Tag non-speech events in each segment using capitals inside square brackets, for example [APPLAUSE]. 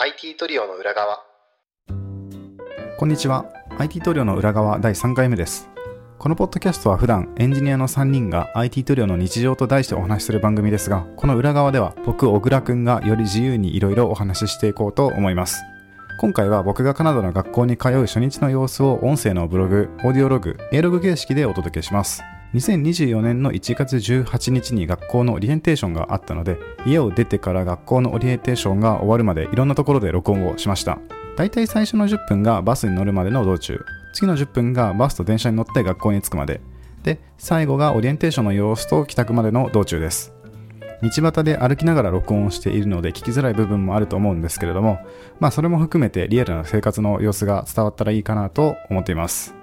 IT トリオの裏側。こんにちは。IT トリオの裏側第3回目です。このポッドキャストは普段エンジニアの3人が IT トリオの日常と題してお話しする番組ですがこの裏側では僕小倉くんがより自由にいろいろお話ししていこうと思います。今回は僕がカナダの学校に通う初日の様子を音声のブログ、オーディオログ、A ログ形式でお届けします。2024年の1月18日に学校のオリエンテーションがあったので家を出てから学校のオリエンテーションが終わるまでいろんなところで録音をしました。大体最初の10分がバスに乗るまでの道中次の10分がバスと電車に乗って学校に着くまで。で最後がオリエンテーションの様子と帰宅までの道中です。道端で歩きながら録音をしているので聞きづらい部分もあると思うんですけれどもまあそれも含めてリアルな生活の様子が伝わったらいいかなと思っています。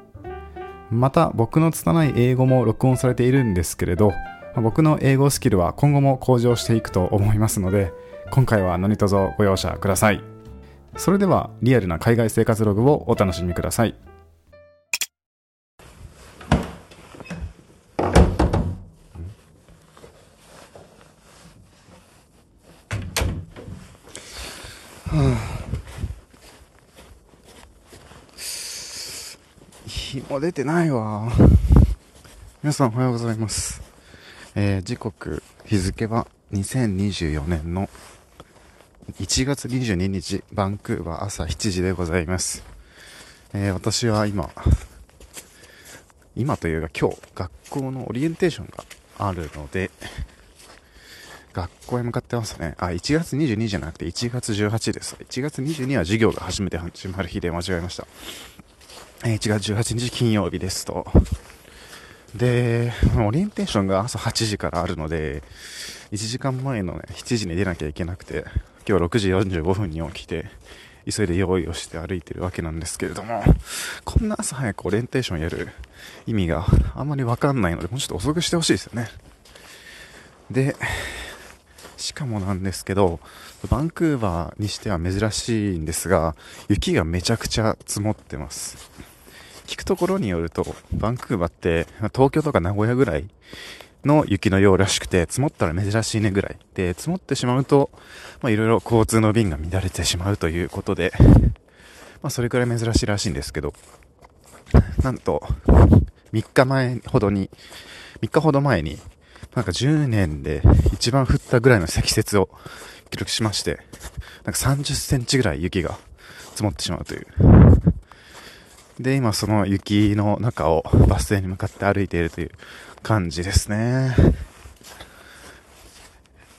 また僕の拙い英語も録音されているんですけれど僕の英語スキルは今後も向上していくと思いますので今回は何卒ご容赦ください。それではリアルな海外生活ログをお楽しみください日も出てないわ [LAUGHS] 皆さんおはようございます、えー時刻日付は2024年の1月22日バンクーバー朝7時でございます、えー私は今今というか今日学校のオリエンテーションがあるので学校へ向かってますね。あ、1月22じゃなくて1月18です。1月22は授業が初めて始まる日で間違えました。1月18日金曜日ですと。で、オリエンテーションが朝8時からあるので、1時間前のね、7時に出なきゃいけなくて、今日6時45分に起きて、急いで用意をして歩いてるわけなんですけれども、こんな朝早くオリエンテーションやる意味があんまりわかんないので、もうちょっと遅くしてほしいですよね。で、しかもなんですけど、バンクーバーにしては珍しいんですが、雪がめちゃくちゃ積もってます。聞くところによると、バンクーバーって、東京とか名古屋ぐらいの雪の量らしくて、積もったら珍しいねぐらい。で、積もってしまうと、まあいろいろ交通の便が乱れてしまうということで、まあそれくらい珍しいらしいんですけど、なんと、3日前ほどに、3日ほど前に、なんか10年で一番降ったぐらいの積雪を記録しまして、なんか30センチぐらい雪が積もってしまうという。で、今その雪の中をバス停に向かって歩いているという感じですね。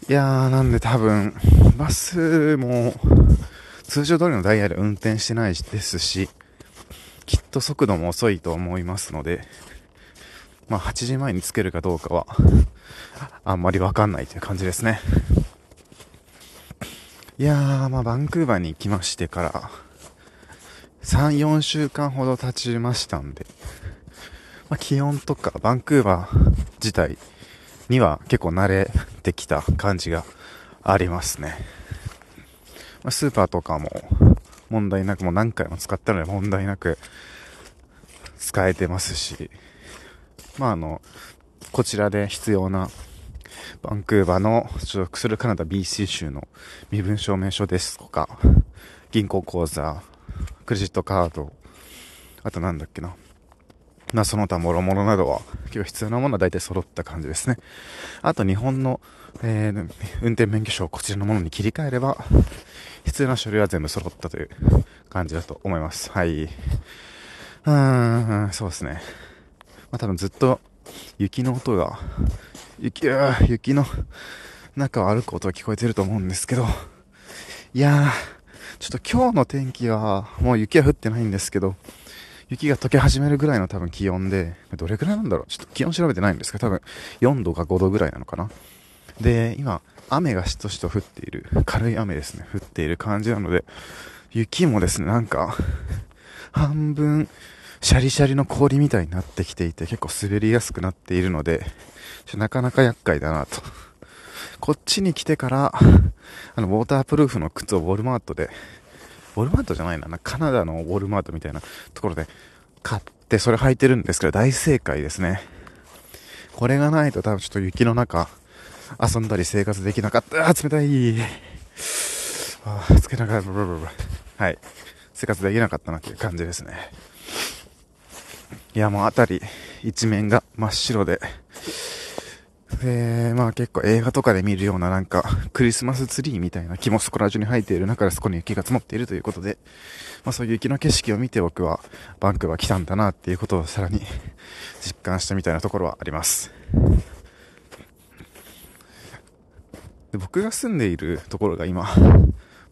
いやー、なんで多分、バスも通常通りのダイヤで運転してないですし、きっと速度も遅いと思いますので、まあ8時前につけるかどうかは、あんまりわかんないという感じですね。いやー、まあバンクーバーに来ましてから、3、4週間ほど経ちましたんで、まあ気温とかバンクーバー自体には結構慣れてきた感じがありますね。まあスーパーとかも問題なく、もう何回も使ったので問題なく使えてますし、まああの、こちらで必要なバンクーバーの所属するカナダ BC 州の身分証明書ですとか、銀行口座、クレジットカード、あとなんだっけな。まあその他諸々などは、今日必要なものは大体揃った感じですね。あと日本の、えー運転免許証をこちらのものに切り替えれば、必要な書類は全部揃ったという感じだと思います。はい。うーん、そうですね。まあ多分ずっと雪の音が、雪、雪の中を歩く音が聞こえてると思うんですけど、いやー、ちょっと今日の天気は、もう雪は降ってないんですけど、雪が溶け始めるぐらいの多分気温で、どれぐらいなんだろう？ちょっと気温調べてないんですけど、多分4度か5度ぐらいなのかな？で、今、雨がしとしと降っている、軽い雨ですね、降っている感じなので、雪もですね、なんか、半分、シャリシャリの氷みたいになってきていて、結構滑りやすくなっているので、なかなか厄介だなと。こっちに来てから、あの、ウォータープルーフの靴をウォルマートで、ウォルマートじゃないな、カナダのウォルマートみたいなところで買って、それ履いてるんですけど、大正解ですね。これがないと多分ちょっと雪の中、遊んだり生活できなかった。あ、冷たい。ああ、つけながら、ブルブルブル。はい。生活できなかったなっていう感じですね。いや、もうあたり一面が真っ白で、で、まあ結構映画とかで見るようななんかクリスマスツリーみたいな木もそこら中に生えている中でそこに雪が積もっているということで、まあそういう雪の景色を見て僕はバンクーバー来たんだなっていうことをさらに [LAUGHS] 実感したみたいなところはあります。で僕が住んでいるところが今、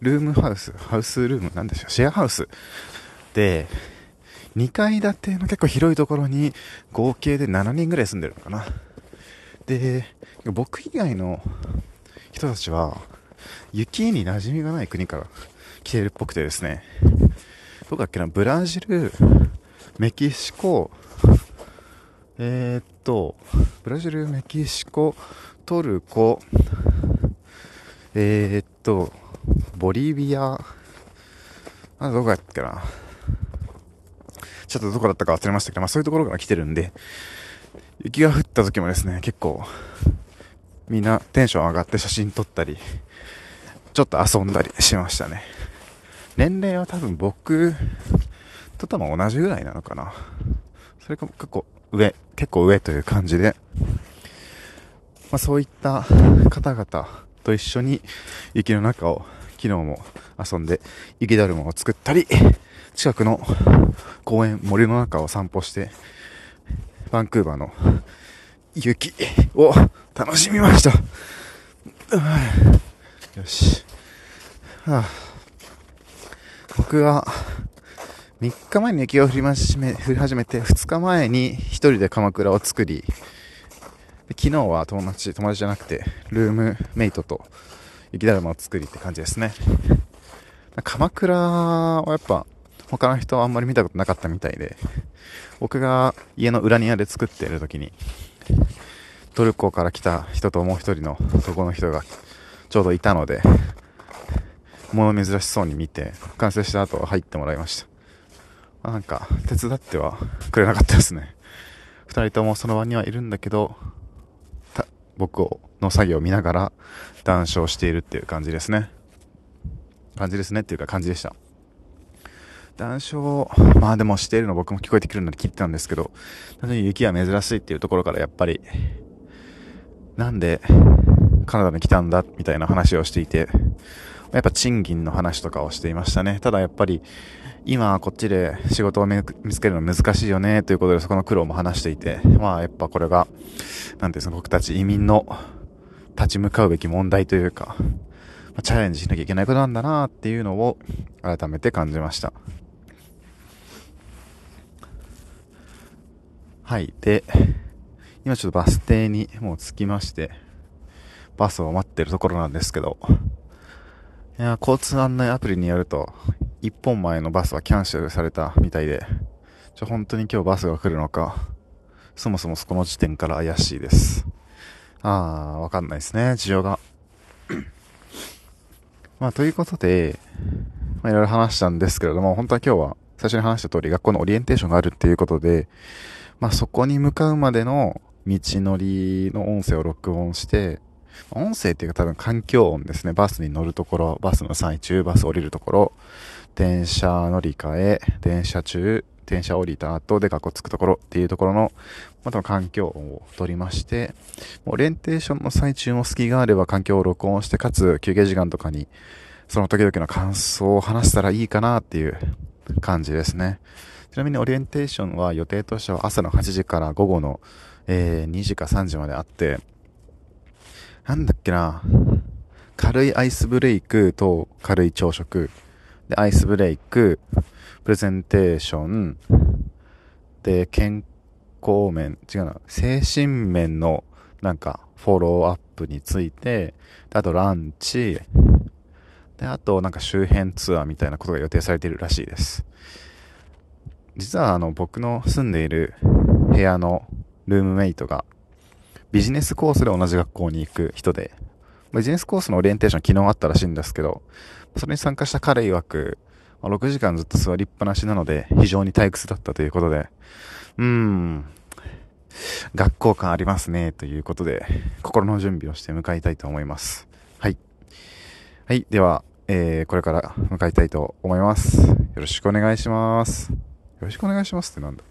ルームハウス、ハウスルームなんでしょう、シェアハウスで、2階建ての結構広いところに合計で7人ぐらい住んでるのかな。で、僕以外の人たちは、雪に馴染みがない国から来ているっぽくてですね、どこだっけな、ブラジル、メキシコ、えー、っと、ブラジル、メキシコ、トルコ、えー、っと、ボリビア、あ、どこやっけな？ちょっとどこだったか忘れましたけど、まあそういうところから来てるんで、雪が降った時もですね、結構、みんなテンション上がって写真撮ったり、ちょっと遊んだりしましたね。年齢は多分僕と多分同じぐらいなのかな。それか結構上、結構上という感じで、まあそういった方々と一緒に雪の中を昨日も遊んで雪だるまを作ったり、近くの公園、森の中を散歩してバンクーバーの雪を楽しみました。よし。はあ、僕は3日前に雪を降り始め降り始めて2日前に1人で鎌倉を作り昨日は友達友達じゃなくてルームメイトと雪だるまを作りって感じですね鎌倉はやっぱ他の人はあんまり見たことなかったみたいで、僕が家の裏庭で作っている時に、トルコから来た人ともう一人の男の人がちょうどいたので、物珍しそうに見て、完成した後入ってもらいました。なんか、手伝ってはくれなかったですね。二人ともその場にはいるんだけど、僕の作業を見ながら談笑しているっていう感じですね。感じですねっていうか感じでした。談笑、まあでもしているの僕も聞こえてくるので聞いてたんですけど、単純に雪は珍しいっていうところからやっぱり、なんでカナダに来たんだみたいな話をしていて、やっぱ賃金の話とかをしていましたね。ただやっぱり、今こっちで仕事を見つけるの難しいよねということでそこの苦労も話していて、まあやっぱこれが、なんていうんですか、僕たち移民の立ち向かうべき問題というか、チャレンジしなきゃいけないことなんだなっていうのを改めて感じました。はい。で、今ちょっとバス停にもう着きまして、バスを待ってるところなんですけど、いや、交通案内アプリによると、1本前のバスはキャンセルされたみたいで、ちょ、本当に今日バスが来るのか、そもそもそこの時点から怪しいです。あー、わかんないですね、事情が。[COUGHS] まあ、ということで、まあ、いろいろ話したんですけれども、本当は今日は最初に話した通り学校のオリエンテーションがあるっていうことで、まあ、そこに向かうまでの道のりの音声を録音して、音声っていうか多分環境音ですね。バスに乗るところ、バスの最中、バス降りるところ、電車乗り換え、電車中、電車降りた後で学校着くところっていうところの、また環境音を取りまして、オリエンテーションの最中も隙があれば環境を録音して、かつ休憩時間とかに、その時々の感想を話したらいいかなっていう感じですね。ちなみにオリエンテーションは予定としては朝の8時から午後の、えー、2時か3時まであって、なんだっけな、軽いアイスブレイクと軽い朝食、で、アイスブレイク、プレゼンテーション、で、健康面、違うな、精神面のなんかフォローアップについて、あとランチ、で、あとなんか周辺ツアーみたいなことが予定されているらしいです。実はあの僕の住んでいる部屋のルームメイトがビジネスコースで同じ学校に行く人で、ビジネスコースのオリエンテーション昨日あったらしいんですけど、それに参加した彼曰く、6時間ずっと座りっぱなしなので非常に退屈だったということで、うーん、学校感ありますね、ということで、心の準備をして向かいたいと思います。はい。はい、では、えー、これから向かいたいと思います。よろしくお願いします。よろしくお願いしますってなんだ。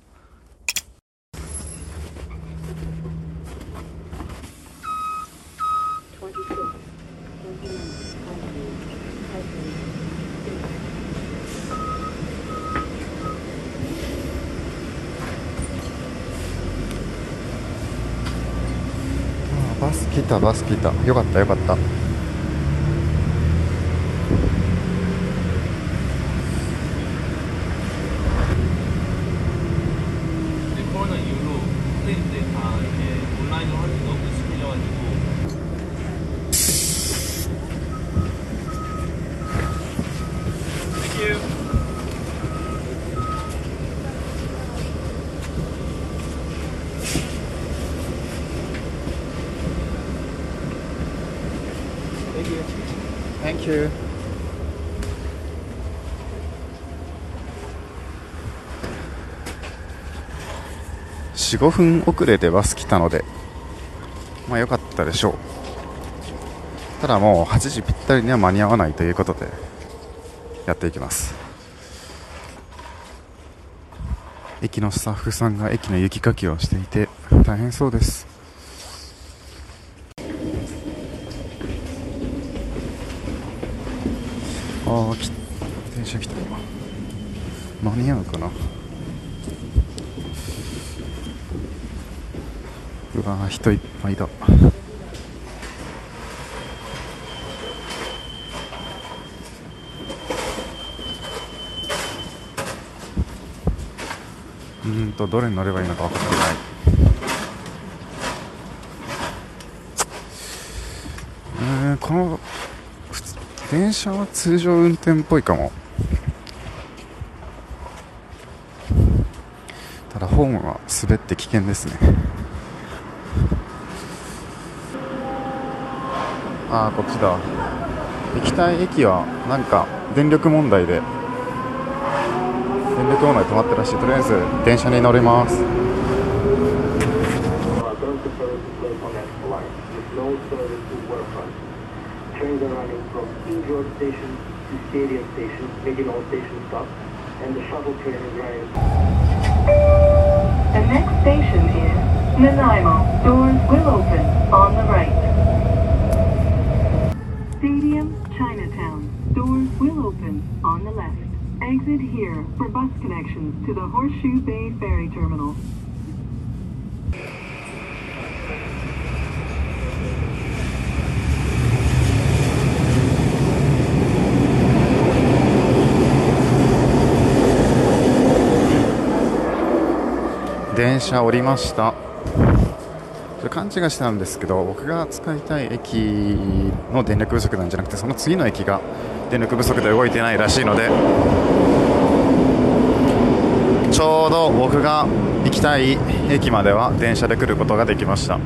バス来たバス来た。よかったよかった。45分遅れでバス来たのでまあ良かったでしょう。ただもう8時ぴったりには間に合わないということでやっていきます。駅のスタッフさんが駅の雪かきをしていて大変そうです。ああ電車来た間に合うかな。うわ人いっぱいだ。うんとどれに乗ればいいのか分かってないうんこの電車は通常運転っぽいかも。ただホームは滑って危険ですね。ああこっちだ。行きたい駅はなんか電力問題で電力問題止まってらしい。とりあえず電車に乗ります「Road Station to Stadium Station, making all and the shuttle train. The next station is Nanaimo. Doors will open on the right. Stadium, Chinatown. Doors will open on the left. Exit here for bus connections to the Horseshoe Bay Ferry Terminal. 電車降りました。勘違いしてたんですけど僕が使いたい駅の電力不足なんじゃなくてその次の駅が電力不足で動いてないらしいのでちょうど僕が行きたい駅までは電車で来ることができました。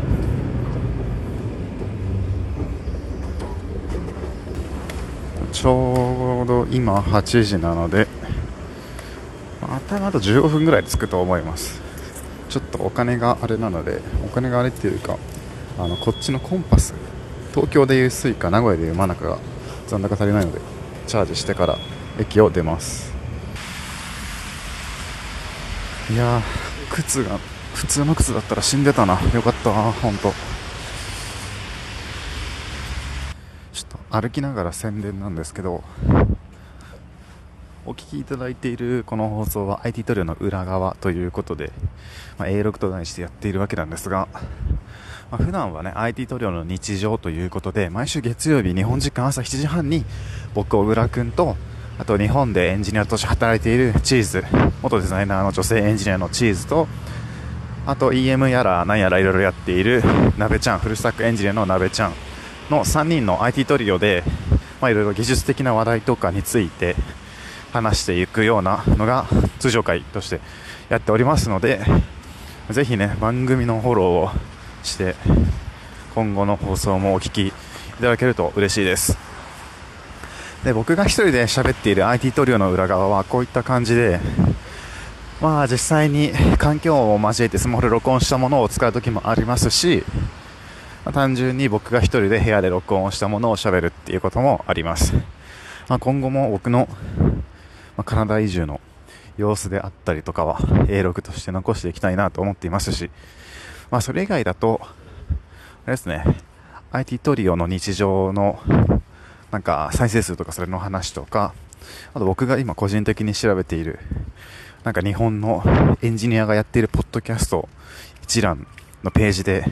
ちょうど今8時なのでまたあと15分ぐらい着くと思います。ちょっとお金があれなのでお金があれっていうかあのこっちのコンパス東京でいう Suica 名古屋でいう真中が残高足りないのでチャージしてから駅を出ます。いや靴が普通の靴だったら死んでたな。よかったな本当ちょっと歩きながら宣伝なんですけどお聞きいただいているこの放送は IT トリオの裏側ということで、まあ、A6 と題してやっているわけなんですが、まあ、普段はね IT トリオの日常ということで毎週月曜日日本時間朝7時半に僕小倉君とあと日本でエンジニアとして働いているチーズ元デザイナーの女性エンジニアのチーズとあと EM やら何やらいろいろやっているなべちゃんフルスタックエンジニアのなべちゃんの3人の IT トリオでいろいろ技術的な話題とかについて話していくようなのが通常回としてやっておりますのでぜひね番組のフォローをして今後の放送もお聞きいただけると嬉しいです。で僕が1人で喋っている IT トリオの裏側はこういった感じでまあ実際に環境を交えてスマホで録音したものを使う時もありますし、まあ、単純に僕が1人で部屋で録音をしたものを喋るっていうこともあります。まあ、今後も僕の、まあ、カナダ移住の様子であったりとかは A6 として残していきたいなと思っていますし、まあ、それ以外だと、あれですね、IT トリオの日常のなんか再生数とかそれの話とか、あと僕が今個人的に調べている、なんか日本のエンジニアがやっているポッドキャスト一覧のページで、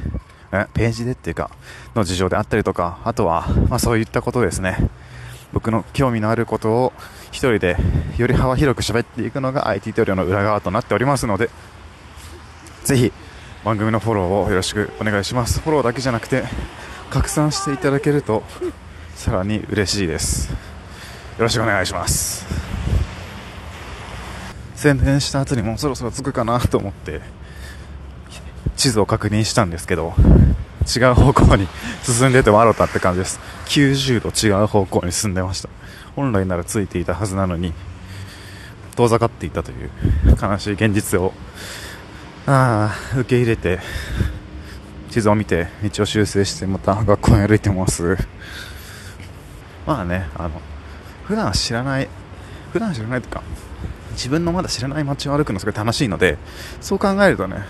ページでっていうか、の事情であったりとか、あとは、まあそういったことですね。僕の興味のあることを一人でより幅広く喋っていくのが IT トリオの裏側となっておりますので、ぜひ番組のフォローをよろしくお願いします。フォローだけじゃなくて、拡散していただけるとさらに嬉しいですよろしくお願いします宣伝した後にもうそろそろ着くかなと思って地図を確認したんですけど違う方向に進んでて笑ったって感じです。90度違う方向に進んでました。本来ならついていたはずなのに遠ざかっていたという悲しい現実をああ受け入れて地図を見て道を修正してまた学校に歩いてます。まあねあの普段知らない普段知らないとか自分のまだ知らない街を歩くのすごい楽しいのでそう考えるとね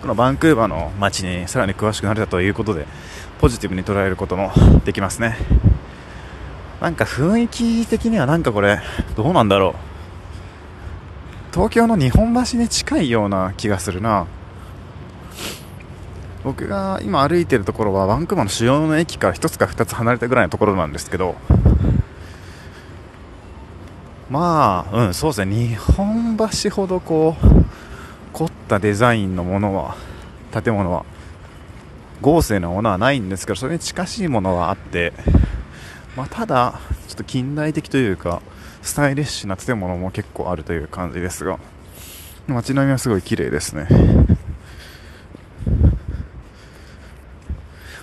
このバンクーバーの街にさらに詳しくなれたということでポジティブに捉えることもできますね。なんか雰囲気的にはなんかこれどうなんだろう。東京の日本橋に近いような気がするな。僕が今歩いてるところはバンクーバーの主要の駅から1つか2つ離れたぐらいのところなんですけど。まあうんそうですね。日本橋ほどこう凝ったデザインのものは建物は豪勢なものはないんですけどそれに近しいものはあって、まあ、ただちょっと近代的というかスタイリッシュな建物も結構あるという感じですが街並みはすごい綺麗ですね。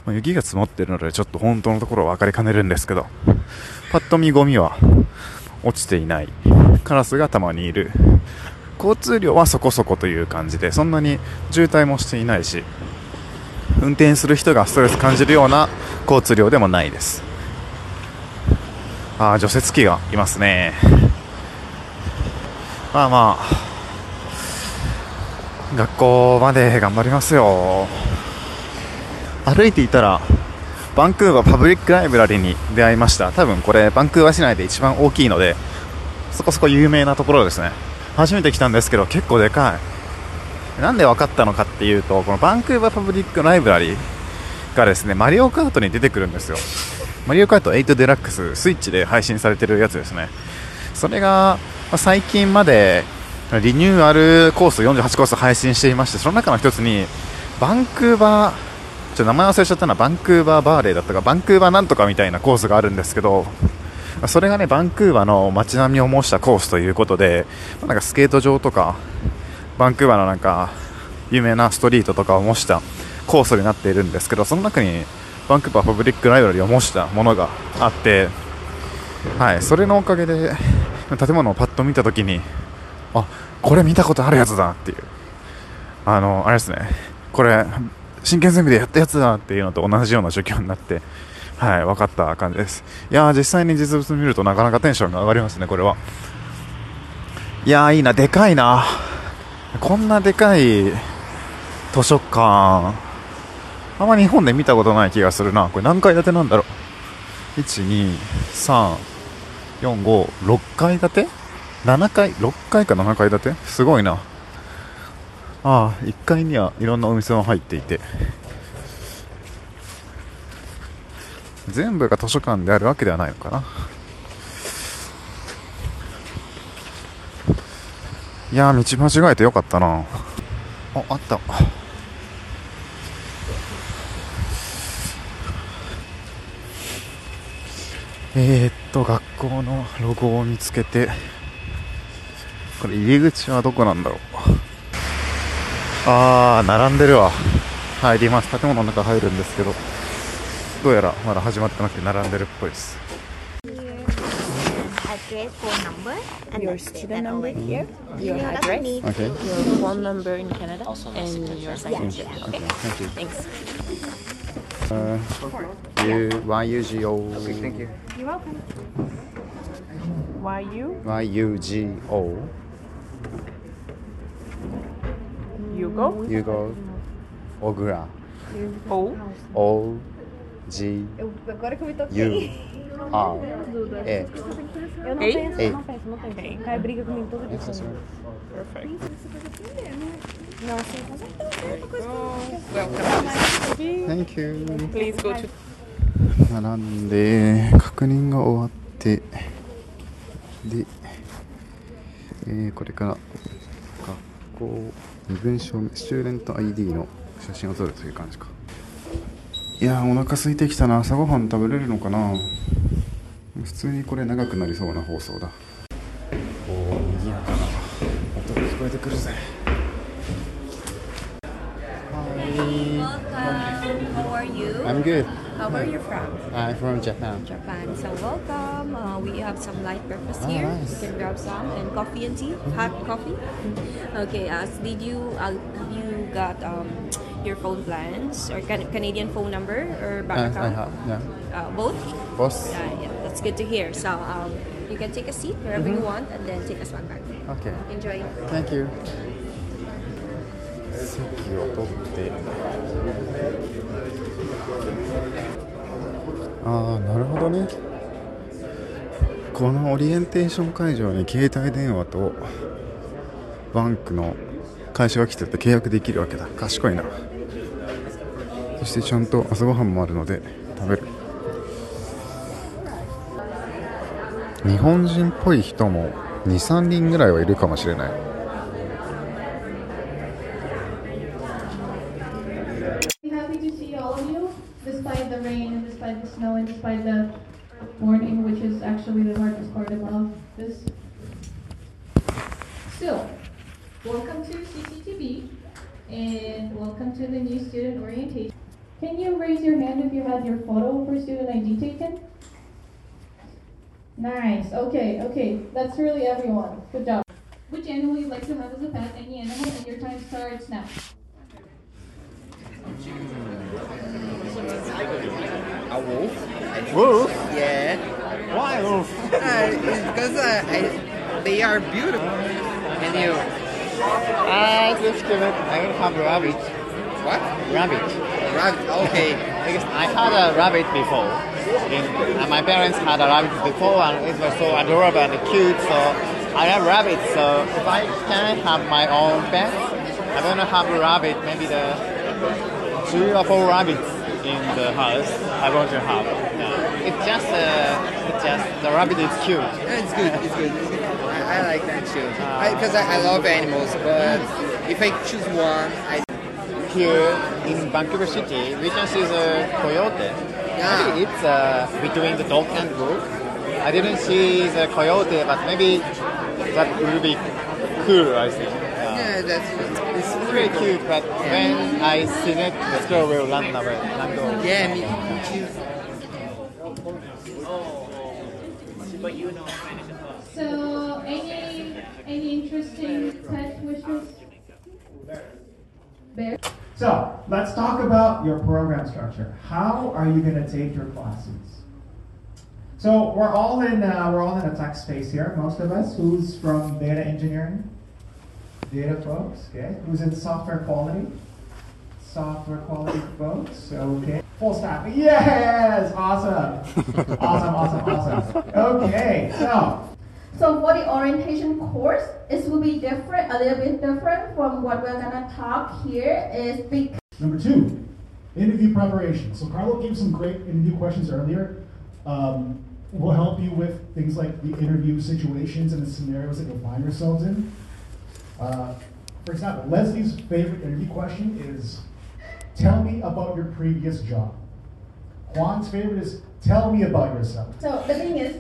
まあ、雪が積もってるのでちょっと本当のところは分かりかねるんですけどパッと見ゴミは落ちていない。カラスがたまにいる。交通量はそこそこという感じでそんなに渋滞もしていないし運転する人がストレス感じるような交通量でもないです。ああ除雪機がいますね。まあまあ学校まで頑張りますよ。歩いていたらバンクーバーパブリックライブラリに出会いました。多分これバンクーバー市内で一番大きいのでそこそこ有名なところですね。初めて来たんですけど結構でかい。なんで分かったのかっていうとこのバンクーバーパブリックライブラリーがですねマリオカートに出てくるんですよ。マリオカート8デラックススイッチで配信されてるやつですね。それが最近までリニューアルコース48コース配信していましてその中の一つにバンクーバーちょ名前忘れちゃったのはバンクーバーバーレーだったかバンクーバーなんとかみたいなコースがあるんですけどそれがねバンクーバーの街並みを模したコースということでなんかスケート場とかバンクーバーのなんか有名なストリートとかを模したコースになっているんですけどその中にバンクーバーパブリックライブラリを模したものがあってはいそれのおかげで建物をパッと見た時にあこれ見たことあるやつだっていう。あのあれですね。これ真剣ゼミでやったやつだっていうのと同じような状況になって、はい、分かった感じです。いや実際に実物見るとなかなかテンションが上がりますね、これは。いやいいな、でかいな。こんなでかい図書館、あんま日本で見たことない気がするな。これ何階建てなんだろう。1、2、3、4、5、6階建て ?7 階 ?6 階か7階建て？すごいな。ああ1階にはいろんなお店も入っていて全部が図書館であるわけではないのかな。いや道間違えてよかったな。ああった。えー、っと学校のロゴを見つけてこれ入り口はどこなんだろう。あー並んでるわ。入ります。建物の中入るんですけどどうやらまだ始まってなくて並んでるっぽいです address, phone number, and your student number here, your Yeah, address. Okay. your phone number in Canada, and your signature. Okay, thank you. Thanks. Uh, U Y U G O. Thank you. You're welcome. Y U YUGO Yugo Yugo 小倉 O O G Eu, agora que eu me toquei. U A Eu não Ei? penso, Ei. não penso, não penso. O Caio briga comigo todo dia. Perfect. Não, assim, que eu Welcome. Thank you Please go to 並んで確認が終わってで、えーこれから学校身分証明スチューデント ID の写真を撮るという感じかいやーお腹空いてきたな朝ごはん食べれるのかな普通にこれ長くなりそうな放送だおお賑やかな音が聞こえてくるぜ Welcome. How are you? I'm good Uh, where are you from? I'm from Japan Japan. So welcome. Uh, we have some light breakfast Oh, here. nice. You can grab some and coffee and tea. Hot coffee. Okay. Uh, so did you uh, have you got um, your phone plans or can- Canadian phone number or bank Uh, I account? have yeah Uh, both. boss Yeah, yeah. That's good to hear. So um, you can take a seat wherever you want and then take a swag back. OK Enjoy. Thank you 席を取ってああなるほどねこのオリエンテーション会場に携帯電話とバンクの会社が来てて契約できるわけだ賢いなそしてちゃんと朝ごはんもあるので食べる。日本人っぽい人も23人ぐらいはいるかもしれない。Nice. Okay, okay. That's really everyone. Good job. Which animal you'd like to have as a pet? Any animal, and your time starts now. A wolf? Wolf? Yeah. Why wolf? Uh, because uh, I, they are beautiful. And you, I just give it. I will have rabbit. what? Rabbit. Rabbit. Okay. Because I had a rabbit before. In, and my parents had a rabbit before, and it was so adorable and cute. So I have rabbits. So if I can have my own pet, I'm gonna have a rabbit. Maybe the three or four rabbits in the house. I want to have. Yeah. It's just, uh, it's just the rabbit is cute. Yeah, it's good. It's good. It's good. I, I like that too. Because I, I love animals, but if I choose one, I here in Vancouver City, we can see the coyote. Yeah. Maybe it's uh, between the dog and wolf. I didn't see the coyote, but maybe that will be cool. I think. Yeah. yeah, that's It's very cute, but when I see it, the squirrel will run away. Run away. yeah, me, me too. So, any any interesting pet wishes? Bear. So let's talk about your program structure. How are you going to take your classes? So we're all in uh, we're all in a tech space here. Most of us. Who's from data engineering? Data folks. Okay. Who's in software quality? Software quality folks. Okay. Full stack. Yes. Awesome. [LAUGHS] awesome. Awesome. Awesome. Okay. So So for the orientation course, it will be different, a little bit different from what we're gonna talk here is because Number two, interview preparation. So Carlo gave some great interview questions earlier. Um, we'll help you with things like the interview situations and the scenarios that you'll find yourselves in. Uh, for example, Leslie's favorite interview question is, "Tell me about your previous job." Juan's favorite is, "Tell me about yourself." So the thing is,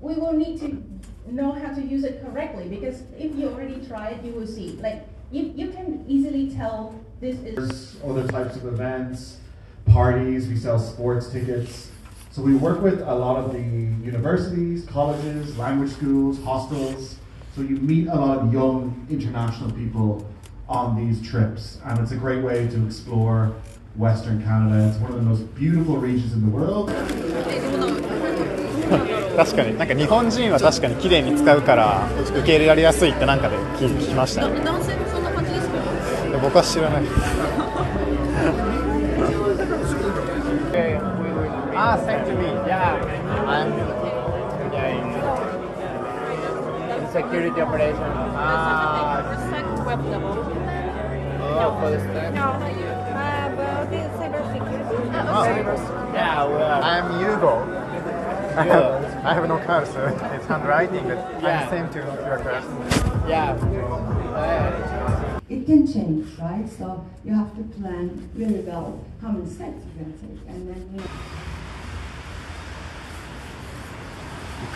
we will need to know how to use it correctly because if you already try it, you will see. Like you, you can easily tell this is. There's other types of events, parties, we sell sports tickets. So we work with a lot of the universities, colleges, language schools, hostels. So you meet a lot of young international people on these trips. And it's a great way to explore Western Canada. It's one of the most beautiful regions in the world. 確かになんか日本人は確かに綺麗に使うから受け入れられやすいってなんかで聞聞きましたね男性もそんな感じですか僕は知らない Ah, same to me. Yeah, I'm yeah, in security operation. Ah, oh, full stack. Yeah, well, I'm I have, I have no car so it's handwriting but Yeah. I'm same to your class yeah. Uh, It can change, right? So you have to plan really well how many steps you're going to take, and then you.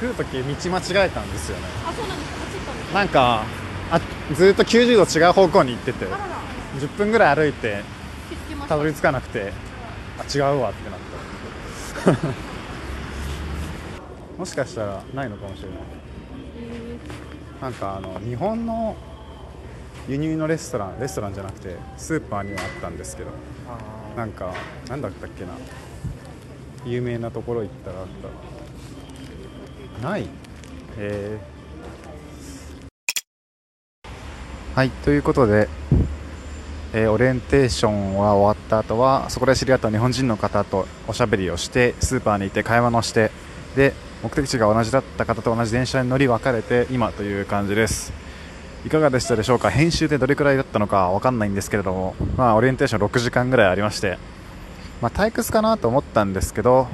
来るとき道間違えたんですよねあそうなんですか走ったんですなんかあずっと90度違う方向に行っててあらら10分ぐらい歩いてたどり着かなくてあ違うわってなったもしかしたらないのかもしれない。なんかあの日本の輸入のレストランレストランじゃなくてスーパーにはあったんですけどなんかなんだったっけな。有名なところ行ったらあった。ない？へえはいということでえーオリエンテーションは終わった後はそこで知り合った日本人の方とおしゃべりをしてスーパーに行って買い物をしてで目的地が同じだった方と同じ電車に乗り別れて今という感じです。いかがでしたでしょうか？編集でどれくらいだったのかわかんないんですけれども、まあ、オリエンテーション6時間ぐらいありまして、まあ、退屈かなと思ったんですけど、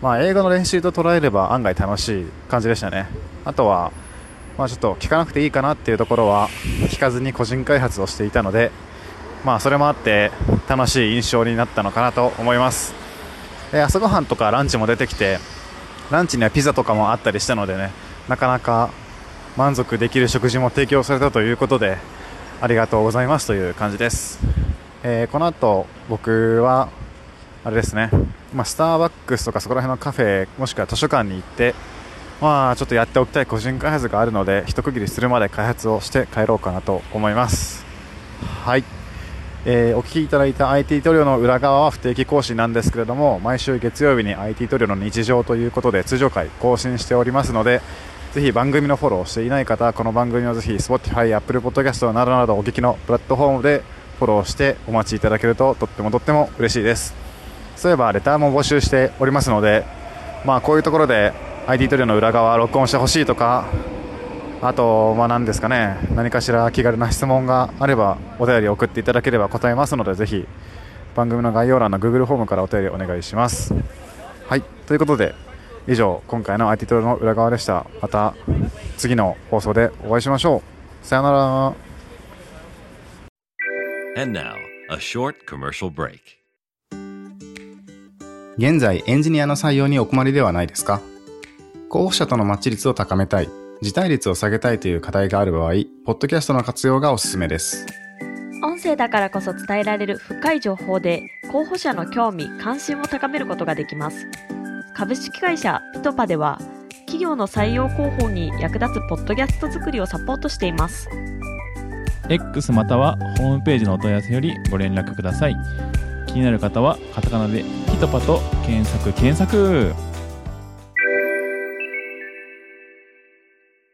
まあ、英語の練習と捉えれば案外楽しい感じでしたね。あとは、まあ、ちょっと聞かなくていいかなっていうところは聞かずに個人開発をしていたのでまあそれもあって楽しい印象になったのかなと思います。で朝ごはんとかランチも出てきてランチにはピザとかもあったりしたのでねなかなか満足できる食事も提供されたということでありがとうございますという感じです、えーこの後僕はあれですね、まあ、スターバックスとかそこら辺のカフェもしくは図書館に行ってまあちょっとやっておきたい個人開発があるので一区切りするまで開発をして帰ろうかなと思います。はい。えーお聞きいただいた IT トリオの裏側は不定期更新なんですけれども毎週月曜日に IT トリオの日常ということで通常回更新しておりますのでぜひ番組のフォローをしていない方はこの番組をぜひ Spotify、Apple Podcast などなどお聞きのプラットフォームでフォローしてお待ちいただけるととってもとっても嬉しいです。そういえばレターも募集しておりますのでまあこういうところで IT トリオの裏側録音してほしいとかあと、まあ、何ですかね、何かしら気軽な質問があれば、お便り送っていただければ答えますので、ぜひ、番組の概要欄の Google フォームからお便りお願いします。はい、ということで、以上、今回の IT トロの裏側でした。また、次の放送でお会いしましょう。さよなら。And now, a short commercial break. 現在エンジニアの採用にお困りではないですか？候補者とのマッチ率を高めたい、辞退率を下げたいという課題がある場合、ポッドキャストの活用がおすすめです。音声だからこそ伝えられる深い情報で候補者の興味関心を高めることができます。株式会社ピトパでは企業の採用広報に役立つポッドキャスト作りをサポートしています。X またはホームページのお問い合わせよりご連絡ください。気になる方はカタカナで「ピトパ」と検索検索